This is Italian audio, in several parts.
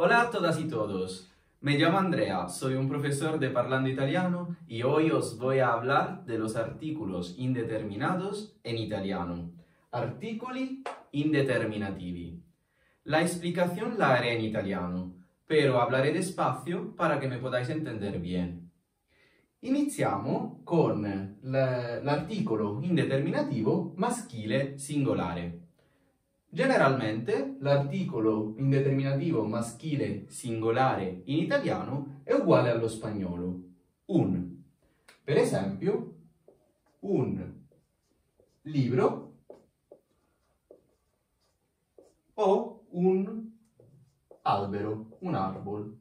Hola a todas y todos. Me llamo Andrea, soy un profesor de Parlando Italiano y hoy os voy a hablar de los artículos indeterminados en italiano. Articoli indeterminativi. La explicación la haré en italiano, pero hablaré despacio para que me podáis entender bien. Iniziamo con l'articolo indeterminativo maschile singolare. Generalmente l'articolo indeterminativo maschile singolare in italiano è uguale allo spagnolo. Un. Per esempio, un libro o un albero, un arbol.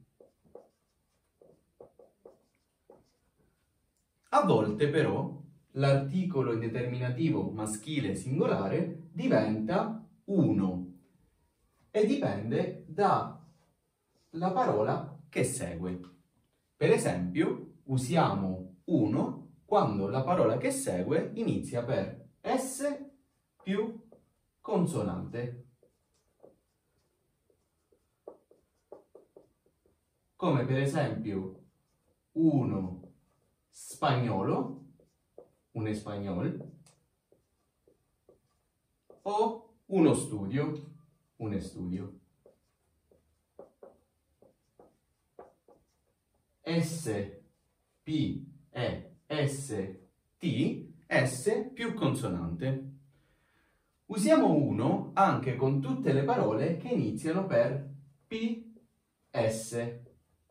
A volte però l'articolo indeterminativo maschile singolare diventa 1 e dipende dalla parola che segue. Per esempio, usiamo 1 quando la parola che segue inizia per S più consonante. Come per esempio uno spagnolo, un espagnol, o uno studio, un studio. S, P, E, S, T, S più consonante. Usiamo uno anche con tutte le parole che iniziano per P, S,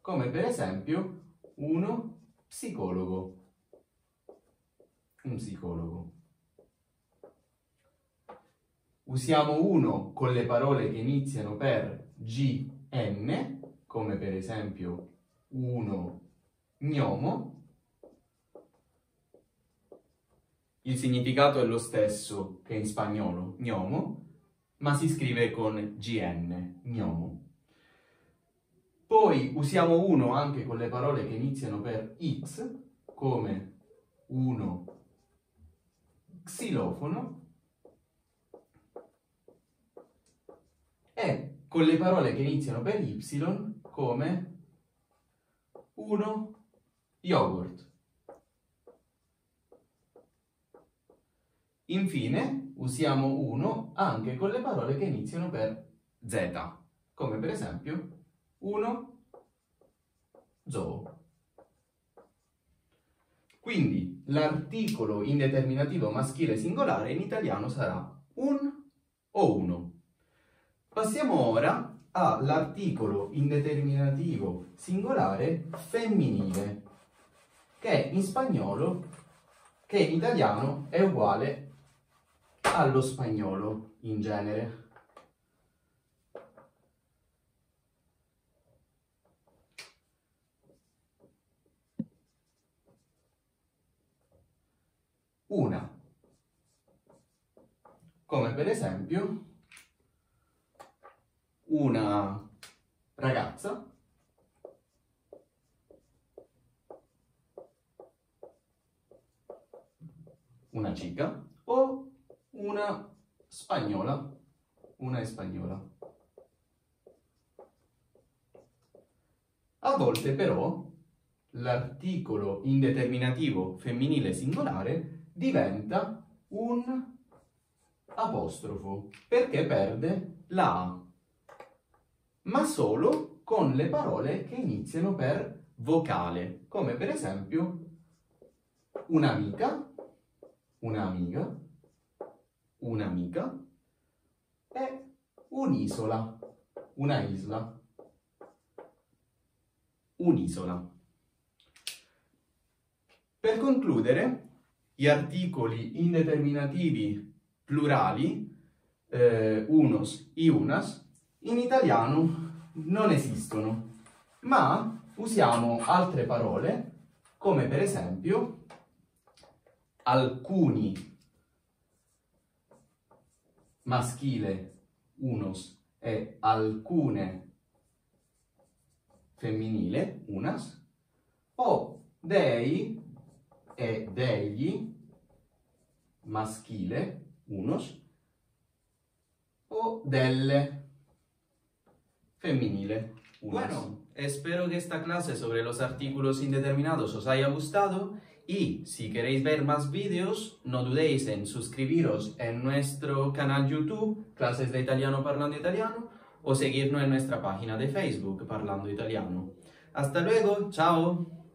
come per esempio uno psicologo. Un psicologo. Usiamo uno con le parole che iniziano per GN, come per esempio uno gnomo. Il significato è lo stesso che in spagnolo, gnomo, ma si scrive con GN, gnomo. Poi usiamo uno anche con le parole che iniziano per X, come uno xilofono, e con le parole che iniziano per Y come uno yogurt. Infine usiamo uno anche con le parole che iniziano per Z, come per esempio uno zoo. Quindi l'articolo indeterminativo maschile singolare in italiano sarà un o uno. Passiamo ora all'articolo indeterminativo singolare femminile, che in spagnolo, che in italiano è uguale allo spagnolo in genere. Una, come per esempio una ragazza. Una chica o una spagnola, una spagnola. A volte però l'articolo indeterminativo femminile singolare diventa un apostrofo perché perde la A ma solo con le parole che iniziano per vocale, come per esempio un'amica, un'amica, un'amica e un'isola, una isla, un'isola. Per concludere, gli articoli indeterminativi plurali, eh, unos y unas, in italiano non esistono, ma usiamo altre parole come per esempio alcuni. Maschile unos e alcune. Femminile unas. O dei e degli. Maschile unos. O delle femminile. Unas. Bueno, espero que esta clase sobre los artículos indeterminados os haya gustado y si queréis ver más vídeos, no dudéis en suscribiros en nuestro canal YouTube, Clases de Italiano Parlando Italiano, o seguirnos en nuestra página de Facebook, Parlando Italiano. Hasta luego, chao.